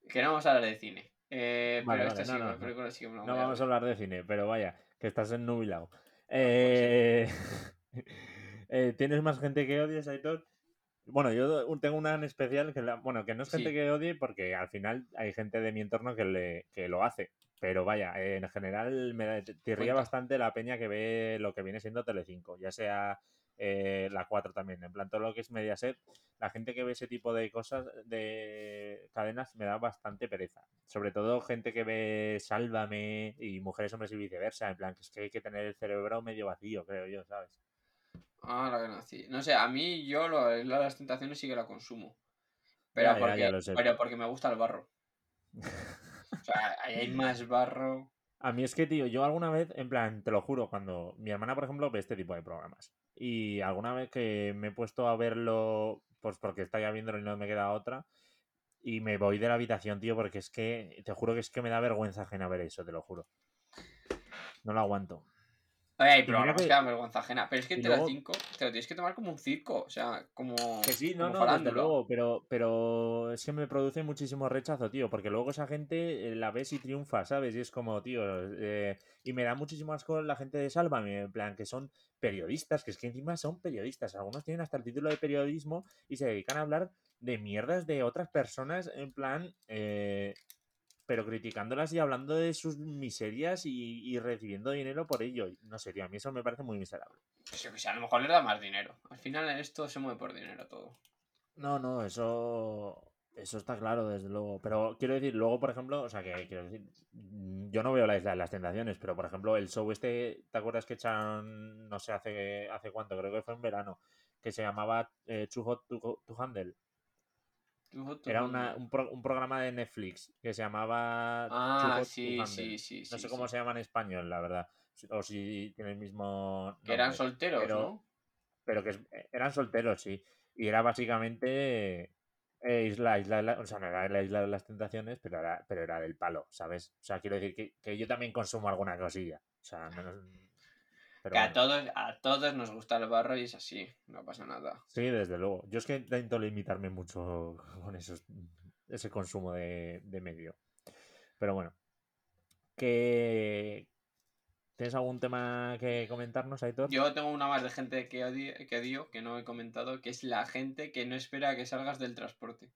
Que no vamos a hablar de cine. Eh, Vale, pero vale, esta no, sí, no, sí No a vamos a hablar de cine, pero vaya, que estás en nublado. pues Eh... eh, ¿Tienes más gente que odies, Aitor? Bueno, yo tengo una en especial que, la- bueno, que no es gente Sí. que odie porque al final hay gente de mi entorno que, le, que lo hace. Pero vaya, en general me tirría bastante la peña que ve lo que viene siendo Telecinco, ya sea eh, la 4 también. En plan, todo lo que es Mediaset, la gente que ve ese tipo de cosas, de cadenas, me da bastante pereza. Sobre todo gente que ve Sálvame y Mujeres, Hombres y Viceversa. En plan, que es que hay que tener el cerebro medio vacío, creo yo, ¿sabes? Ah, la que nací. No sé, a mí yo lo, las tentaciones sí que la consumo. Pero, Ya, porque, ya pero porque me gusta el barro. O sea, ahí hay más barro. A mí es que, tío, yo alguna vez, en plan, te lo juro, cuando mi hermana, por ejemplo, ve este tipo de programas. Y alguna vez que me he puesto a verlo, pues porque está ya viéndolo y no me queda otra, y me voy de la habitación, tío, porque es que, te juro que es que me da vergüenza ajena ver eso, te lo juro. No lo aguanto. Ay, Y pero mira no es que- que vergüenza ajena. Pero es que te luego- 5 te lo tienes que tomar como un circo. O sea, como. Que sí, no, como no, desde farándula. luego, pero, pero es que me produce muchísimo rechazo, tío, porque luego esa gente eh, la ves y triunfa, ¿sabes? Y es como, tío, eh, y me da muchísimo asco la gente de Sálvame, en plan, que son periodistas, que es que encima son periodistas, algunos tienen hasta el título de periodismo y se dedican a hablar de mierdas de otras personas, en plan, eh, pero criticándolas y hablando de sus miserias y, y recibiendo dinero por ello. No sé, tío, a mí eso me parece muy miserable. Pues yo que sé, a lo mejor les da más dinero. Al final esto se mueve por dinero todo. No, no, eso. Eso está claro, desde luego. Pero quiero decir, luego, por ejemplo, o sea, que quiero decir, yo no veo la isla de las tentaciones, pero por ejemplo, el show este, ¿te acuerdas que echaron, no sé, hace, hace cuánto, creo que fue en verano, que se llamaba eh, Too Hot to, Handle? Era una- un, pro- un programa de Netflix que se llamaba Too Ah, Hot to sí, sí, sí. No sí, sé cómo sí. se llama en español, la verdad. O si tiene el mismo. Que eran solteros, pero- ¿no? pero que eran solteros, sí. Y era básicamente eh, Isla, Isla, de la- o sea, no era la Isla de las Tentaciones, pero era, pero era del palo, ¿sabes? O sea, quiero decir que, que yo también consumo alguna cosilla. O sea, no, no- pero Que a todos, a todos nos gusta el barro y es así, no pasa nada. Sí, desde luego. Yo es que intento limitarme mucho con esos, ese consumo de, de medio. Pero bueno. ¿Qué... ¿Tienes algún tema que comentarnos, Aitor? Yo tengo una más de gente que odio, que odio, que no he comentado, que es la gente que no espera a que salgas del transporte.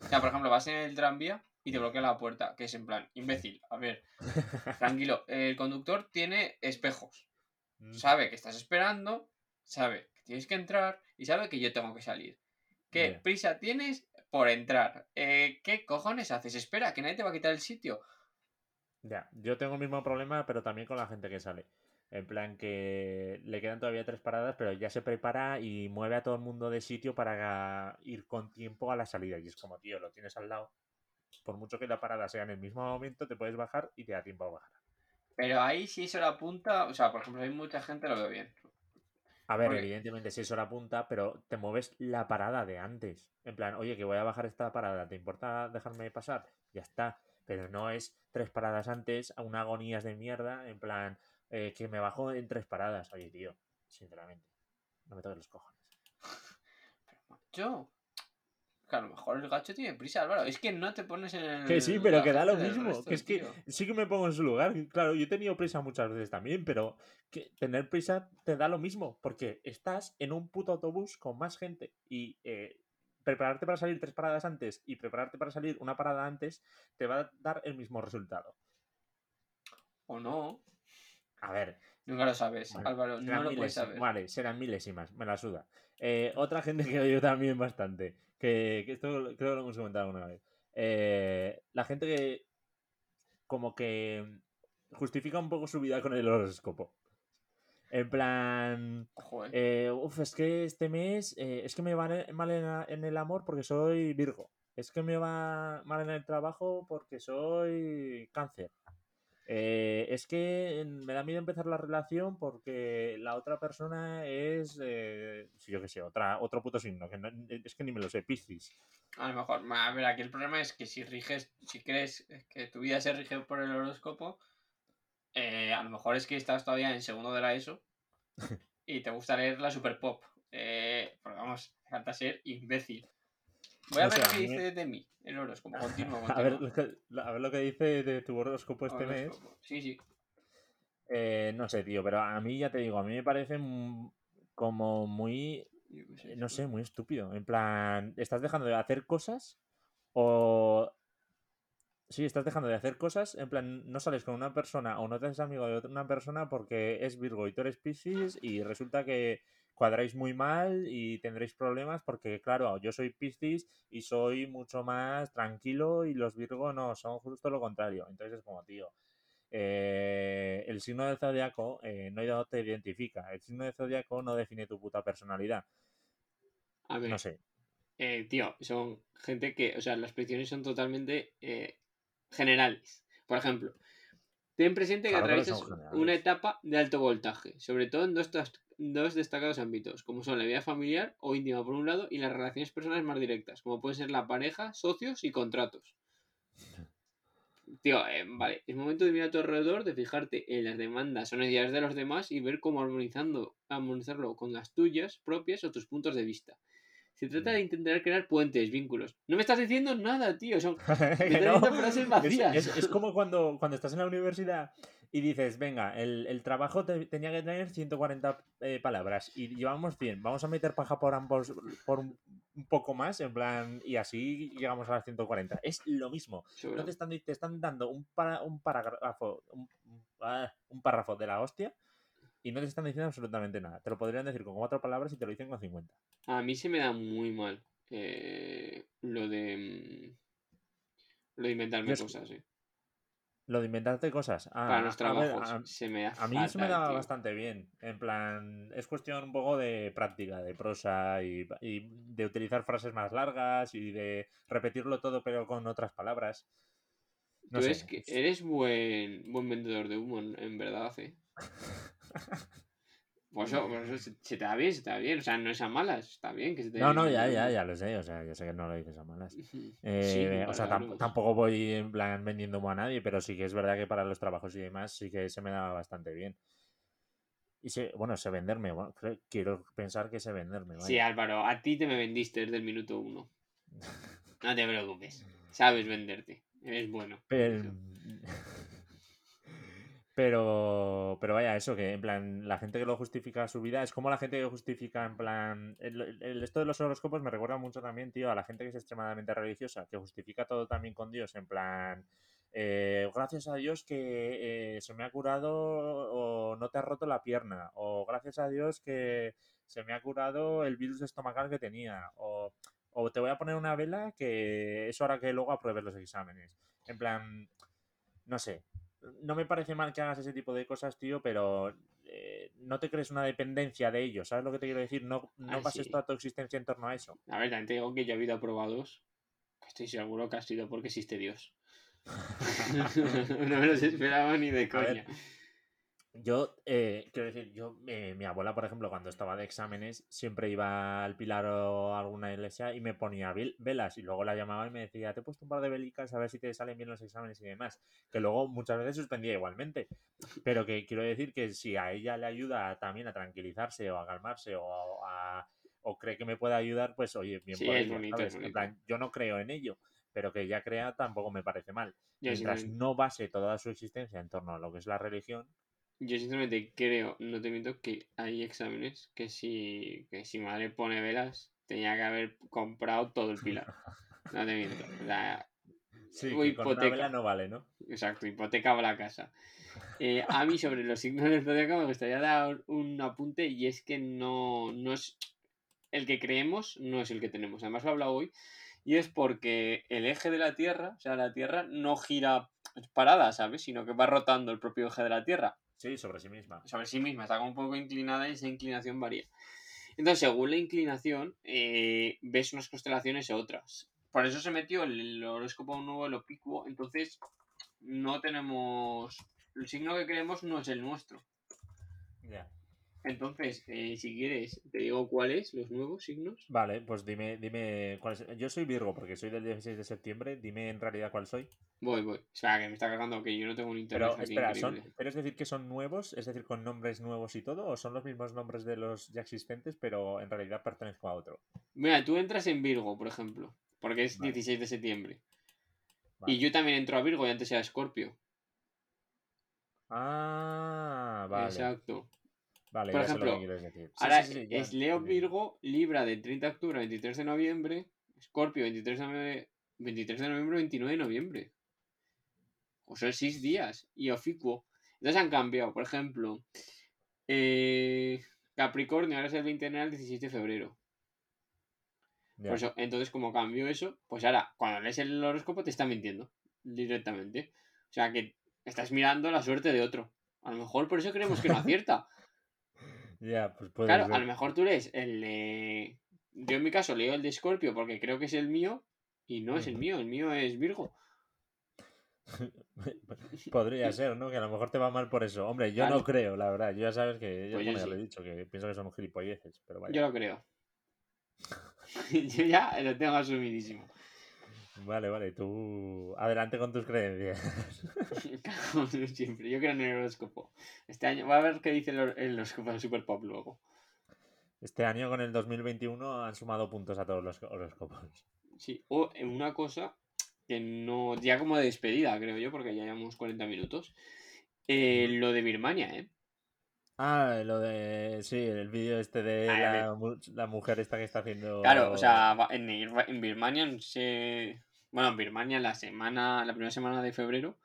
O sea, por ejemplo, vas en el tranvía y te bloquea la puerta, que es en plan, imbécil, a ver, tranquilo, el conductor tiene espejos, Mm, sabe que estás esperando, sabe que tienes que entrar y sabe que yo tengo que salir. ¿Qué prisa tienes por entrar? Eh, ¿Qué cojones haces? Espera, que nadie te va a quitar el sitio. Ya, yo tengo el mismo problema, pero también con la gente que sale. En plan que le quedan todavía tres paradas, pero ya se prepara y mueve a todo el mundo de sitio para ir con tiempo a la salida. Y es como, tío, lo tienes al lado. Por mucho que la parada sea en el mismo momento, te puedes bajar y te da tiempo a bajar. Pero ahí sí eso la apunta, o sea, por ejemplo, hay mucha gente lo veo bien. A ver, Porque- evidentemente si es hora punta, pero te mueves la parada de antes. En plan, oye, que voy a bajar esta parada, ¿te importa dejarme pasar? Ya está. Pero no es tres paradas antes, a una agonías de mierda, en plan, eh, que me bajo en tres paradas. Oye, tío, sinceramente, no me toques los cojones. Pero macho, que a lo mejor el gacho tiene prisa, Álvaro. Es que no te pones en el. Que sí, pero que da lo mismo. resto, que es que sí que me pongo en su lugar. Claro, yo he tenido prisa muchas veces también, pero que tener prisa te da lo mismo, porque estás en un puto autobús con más gente y eh, prepararte para salir tres paradas antes y prepararte para salir una parada antes te va a dar el mismo resultado. O no. A ver, Nunca lo sabes, Álvaro. No lo puedes saber. vale, serán milésimas, me la suda. Eh, otra gente que odio también bastante, que, que esto creo que lo hemos comentado alguna vez. Eh, la gente que como que justifica un poco su vida con el horóscopo. En plan, eh. eh, uf, es que este mes, eh, es que me va mal en, el amor porque soy Virgo. Es que me va mal en el trabajo porque soy cáncer. Eh, es que me da miedo empezar la relación porque la otra persona es, eh, sí, yo qué sé, otra, otro puto signo, que no- es que ni me lo sé, Piscis. A lo mejor, a ver, aquí el problema es que si riges, si crees que tu vida se rige por el horóscopo, eh, a lo mejor es que estás todavía en segundo de la ESO y te gusta leer la super pop. Eh, porque vamos, falta ser imbécil. Voy a No ver sé, lo a que mí me- dice de mí, el horóscopo. Continúa, A ver, lo que, a ver lo que dice de tu horóscopo este mes. Sí, sí. Eh, no sé, tío, pero a mí ya te digo, a mí me parece como muy, qué no sé, muy estúpido. En plan, ¿estás dejando de hacer cosas o... Sí, estás dejando de hacer cosas, en plan, no sales con una persona o no te haces amigo de otra una persona porque es Virgo y tú eres Piscis y resulta que cuadráis muy mal y tendréis problemas porque, claro, yo soy Piscis y soy mucho más tranquilo y los Virgo no, son justo lo contrario. Entonces es como, tío, eh, el signo del zodiaco eh, no te identifica, el signo del zodiaco no define tu puta personalidad. A ver, No sé. eh, tío, son gente que, o sea, las predicciones son totalmente eh, generales. Por ejemplo, Ten presente que Claro, atraviesas una etapa de alto voltaje, sobre todo en dos, dos destacados ámbitos, como son la vida familiar o íntima por un lado y las relaciones personales más directas, como pueden ser la pareja, socios y contratos. Tío, eh, vale, es momento de mirar a tu alrededor, de fijarte en las demandas o necesidades de los demás y ver cómo armonizando, armonizarlo con las tuyas propias o tus puntos de vista. Se trata de intentar crear puentes, vínculos. No me estás diciendo nada, tío. Son... No. frases Es, vacías. es- es como cuando, cuando estás en la universidad y dices, venga, el, el trabajo te- tenía que tener 140 eh, palabras y llevamos 100, vamos a meter paja por ambos por un, un poco más, en plan, y así llegamos a las 140. Es lo mismo. No te están, te están dando un, para, un parágrafo, un, ah, un párrafo de la hostia y no te están diciendo absolutamente nada. Te lo podrían decir con cuatro palabras y te lo dicen con 50. A mí se me da muy mal eh, lo de. mm, Lo de inventarme Yo cosas, eh. Lo de inventarte cosas. Ah, Para los a ver, trabajos. a- se me da A mí se me tío. bastante bien. En plan, es cuestión un poco de práctica, de prosa y, y de utilizar frases más largas y de repetirlo todo pero con otras palabras. No Tú sé. eres, que eres buen, buen vendedor de humo, en, en verdad, eh. Por eso, por eso se, se te da bien, se te da bien. O sea, no es a malas, está bien que se te No, no, ya, ya, ya lo sé. O sea, yo sé que no lo dices a malas. Eh, Sí, o sea, tampoco voy en plan vendiendo humo a nadie, pero sí que es verdad que para los trabajos y demás sí que se me daba bastante bien. Y sé, bueno, sé venderme. bueno, creo- quiero pensar que sé venderme. Sí. Álvaro, a ti te me vendiste desde el minuto uno. No te preocupes. Sabes venderte. Eres bueno. Pero, pero, pero vaya, eso que en plan, la gente que lo justifica su vida es como la gente que justifica en plan. El, esto de los horóscopos me recuerda mucho también, tío, a la gente que es extremadamente religiosa, que justifica todo también con Dios, en plan. eh, gracias a Dios que eh, se me ha curado o no te ha roto la pierna, o gracias a Dios que se me ha curado el virus estomacal que tenía, o, o te voy a poner una vela que eso hará que luego apruebes los exámenes. En plan, no sé, no me parece mal que hagas ese tipo de cosas, tío, pero eh, no te crees una dependencia de ellos, ¿sabes lo que te quiero decir? No, no Ah, bases sí. toda tu existencia en torno a eso. A ver, también te digo que yo he habido aprobados. Estoy seguro que ha sido porque existe Dios. no me los esperaba ni de coña. Yo, eh, quiero decir, yo, eh, mi abuela, por ejemplo, cuando estaba de exámenes, siempre iba al Pilar o a alguna iglesia y me ponía vel- velas y luego la llamaba y me decía, te he puesto un par de velicas a ver si te salen bien los exámenes y demás. Que luego muchas veces suspendía igualmente. Pero que quiero decir que si a ella le ayuda también a tranquilizarse o a calmarse o a, o cree que me puede ayudar, pues oye, bien Sí, por yo no creo en ello, pero que ella crea tampoco me parece mal. Mientras no base toda su existencia en torno a lo que es la religión, yo sinceramente creo, no te miento, que hay exámenes que si, que si madre pone velas, tenía que haber comprado todo el pilar. No te miento. Sea, Sí, que con una hipoteca. vela no vale, ¿no? Exacto, hipotecaba la casa. Eh, a mí sobre los signos del zodiaco me gustaría dar un apunte y es que no, no es el que creemos, no es el que tenemos. Además lo he hablado hoy y es porque el eje de la Tierra, o sea, la Tierra no gira parada, ¿sabes? Sino que va rotando el propio eje de la Tierra Sí, sobre sí misma. sobre sí misma, está como un poco inclinada y esa inclinación varía. Entonces, según la inclinación, eh, ves unas constelaciones u otras. Por eso se metió el, horóscopo nuevo, el opicuo. Entonces, no tenemos. El signo que creemos no es el nuestro. Ya. Entonces, eh, si quieres, te digo cuáles, los nuevos signos. Vale, pues dime, dime cuál es. Yo soy Virgo porque soy del 16 de septiembre. Dime en realidad cuál soy. Voy, voy. Espera, que me está cargando, que yo no tengo un internet Pero aquí espera, son. ¿pero es decir que son nuevos? ¿Es decir, con nombres nuevos y todo? ¿O son los mismos nombres de los ya existentes, pero en realidad pertenezco a otro? Mira, tú entras en Virgo, por ejemplo, porque es Vale. 16 de septiembre. Vale. Y yo también entro a Virgo y antes era Escorpio. Ah, vale. Exacto. Vale, Por sé lo ejemplo, que decir. Sí, Ahora sí, sí, ya es Leo. Virgo, Libra del 30 de octubre al 23 de noviembre, Scorpio 23 de noviembre, 23 de noviembre 29 de noviembre. O son 6 días. Y Oficuo. Entonces han cambiado. Por ejemplo, eh, Capricornio ahora es el 20 de enero al 16 de febrero. Por eso, entonces, como cambió eso, pues ahora, cuando lees el horóscopo, te está mintiendo directamente. O sea que estás mirando la suerte de otro. A lo mejor por eso creemos que no acierta. Pues puede Claro, ser. a lo mejor tú lees el de... Yo en mi caso leo el de Scorpio porque creo que es el mío y no es el mío, el mío es Virgo. Podría ser, ¿no? Que a lo mejor te va mal por eso. Hombre, yo Claro. no creo, la verdad. Yo ya sabes que, yo, Pues yo bueno, ya sí. lo he dicho, que pienso que son gilipolleces, pero vaya. Yo lo creo. Yo ya lo tengo asumidísimo. Vale, vale, tú adelante con tus creencias. Como siempre. Yo creo en el horóscopo. Este año, va a ver qué dice el el horóscopo de Super Pop luego. Este año con el 2021 han sumado puntos a todos los horóscopos. Sí. O en una cosa que no. Ya como de despedida, creo yo, porque ya llevamos 40 minutos. Eh, lo de Birmania, ¿eh? Ah, lo de. Sí, el vídeo este de Ah, la, mu- la mujer esta que está haciendo. Claro, o sea, en, en Birmania no sé. Bueno, en Birmania la semana, la primera semana de febrero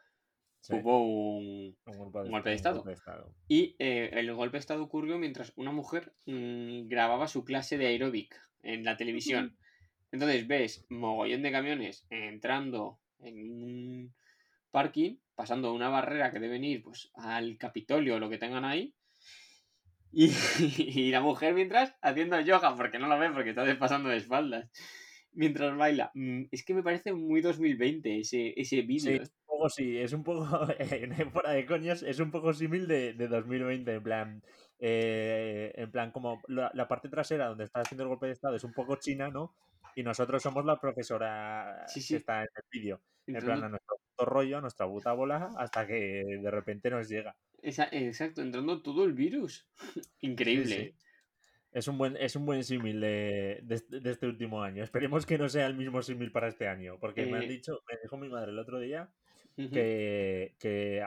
Sí, hubo un, un golpe de, un golpe de un estado. golpe de estado. Y eh, el golpe de estado ocurrió mientras una mujer mm, grababa su clase de aeróbic en la televisión. Entonces ves mogollón de camiones entrando en un parking, pasando una barrera que deben ir pues, al Capitolio o lo que tengan ahí. Y, y la mujer mientras haciendo yoga, porque no lo ve, porque está pasando de espaldas. Mientras baila. Mm, Es que me parece muy 2020 ese, ese Sí, vídeo. es un poco, sí, es un poco, eh, fuera de coños, es un poco símil de, de 2020, en plan, eh, en plan como la, la parte trasera donde está haciendo el golpe de estado es un poco china, ¿no? Y nosotros somos la profesora Sí, sí. que está en el vídeo, en plan a nuestro puto rollo, a nuestra puta bola, hasta que de repente nos llega. exacto, entrando todo el virus. Increíble. Es un buen, es un buen símil de, de este- de este último año. Esperemos que no sea el mismo símil para este año, porque me han Eh, dicho, me dijo mi madre el otro día que, que,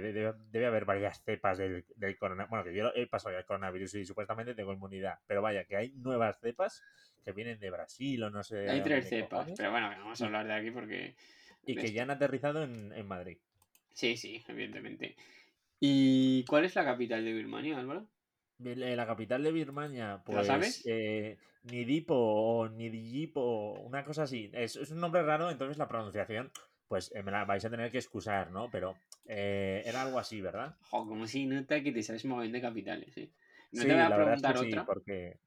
debe, debe haber varias cepas del, del coronavirus. Bueno, que yo he pasado ya el coronavirus y supuestamente tengo inmunidad, pero vaya, que hay nuevas cepas que vienen de Brasil o no sé. Hay tres cepas, cojones, pero bueno, vamos a hablar de aquí porque. Y que ya han aterrizado en, en Madrid. Sí, sí, evidentemente. ¿Y cuál es la capital de Birmania, Álvaro? La capital de Birmania, ¿Lo pues sabes? eh, Nidipo o Nidiyipo, una cosa así. Es, es un nombre raro, entonces la pronunciación, pues eh, me la vais a tener que excusar, ¿no? Pero eh, era algo así, ¿verdad? Jo, como si nota que te sabes mover de capitales, ¿eh? No sí, te voy a la es preguntar sí, otra porque...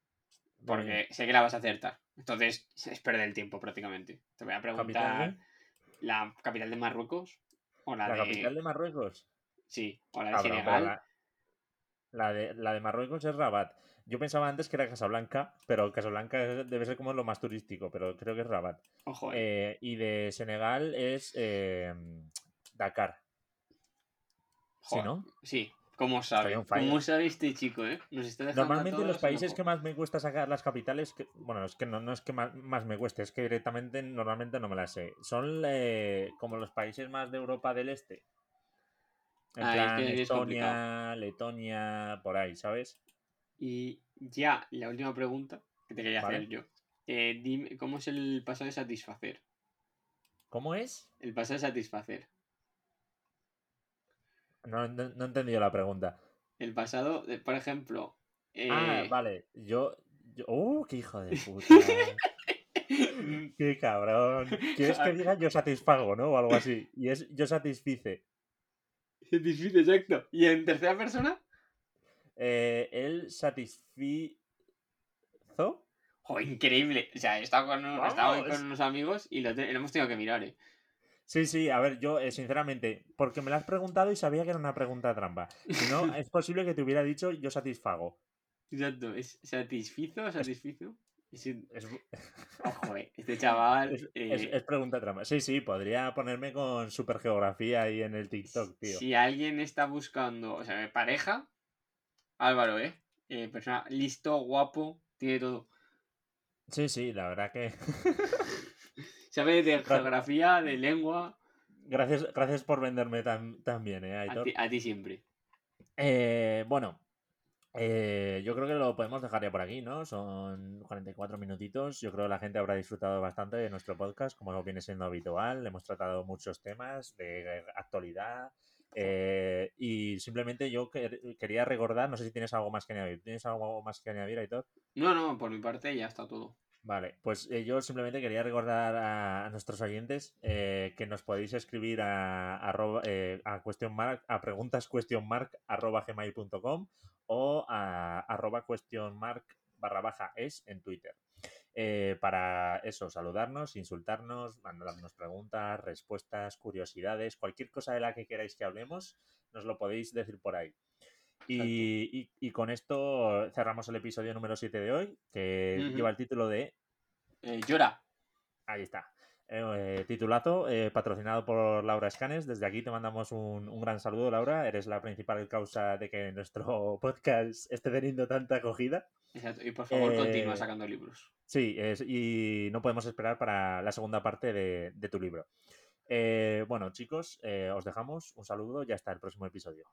porque sé que la vas a acertar. Entonces es perder el tiempo prácticamente. Te voy a ¿Capital preguntar de? la capital de Marruecos o la, ¿La de. capital de Marruecos? Sí, o la de pero Senegal. La, de, la de Marruecos es Rabat. Yo pensaba antes que era Casablanca, pero Casablanca debe ser como lo más turístico, pero creo que es Rabat. Ojo, eh. Eh, y de Senegal es eh, Dakar. ¿Sí, Joder, no? Sí, ¿cómo sabe? ¿Cómo sabe este chico, eh? Nos está Normalmente los países que más me cuesta sacar las capitales, que, bueno, es que no, no es que más, más me cueste, es que directamente normalmente no me las sé. Son eh, como los países más de Europa del Este. En Ah, es que Estonia, Letonia, por ahí, ¿sabes? Y ya, la última pregunta que te quería Vale. hacer yo. Eh, dime, ¿cómo es el paso de satisfacer? ¿Cómo es? El paso de satisfacer. No, no, no he entendido la pregunta. El pasado, de- por ejemplo. Ah, eh, vale. Yo. yo- ¡Uh, qué hijo de puta! ¡Qué cabrón! ¿Quieres que diga yo satisfago, no? O algo así. Y es yo satisfice. Satisfice, exacto. ¿Y en tercera persona? Eh, él satisfizo. ¡Jo, increíble! O sea, he estado con, un- he estado con unos amigos y lo, te- lo hemos tenido que mirar, eh. Sí, sí, a ver, yo, eh, sinceramente, porque me lo has preguntado y sabía que era una pregunta trampa. Si no, es posible que te hubiera dicho yo satisfago. Exacto. ¿Es satisfizo o satisfizo? Es, Ojo, eh. Este chaval. es- eh, es- es pregunta trampa. Sí, sí, podría ponerme con supergeografía ahí en el TikTok, tío. Si alguien está buscando, o sea, pareja, Álvaro, ¿eh? Eh, persona listo, guapo, tiene todo. Sí, sí, la verdad que. Sabe de geografía, de lengua, Gracias, gracias por venderme tan, tan bien, ¿eh, a Aitor? ti, a ti siempre. Eh, bueno, eh, yo creo que lo podemos dejar ya por aquí, ¿no? Son 44 minutitos. Yo creo que la gente habrá disfrutado bastante de nuestro podcast, como viene siendo habitual. Hemos tratado muchos temas de actualidad. eh, y simplemente yo quer- quería recordar, no sé si tienes algo más que añadir. ¿Tienes algo más que añadir, Aitor? No, no, por mi parte ya está todo. Vale, pues eh, yo simplemente quería recordar a, a nuestros oyentes eh, que nos podéis escribir a, a, question mark, a preguntas question mark arroba gmail.com o a arroba question mark barra baja es en Twitter. eh, para eso, saludarnos, insultarnos, mandarnos preguntas, respuestas, curiosidades, cualquier cosa de la que queráis que hablemos, nos lo podéis decir por ahí. Y, y- y con esto cerramos el episodio número 7 de hoy, que lleva el título de Eh, llora. Ahí está. Eh, titulazo, eh, patrocinado por Laura Escanes. Desde aquí te mandamos un, un gran saludo, Laura. Eres la principal causa de que nuestro podcast esté teniendo tanta acogida. Exacto. Y por favor, continúa Eh, sacando libros. Sí, es- y no podemos esperar para la segunda parte de, de tu libro. Eh, bueno, chicos, eh, os dejamos. Un saludo y hasta el próximo episodio.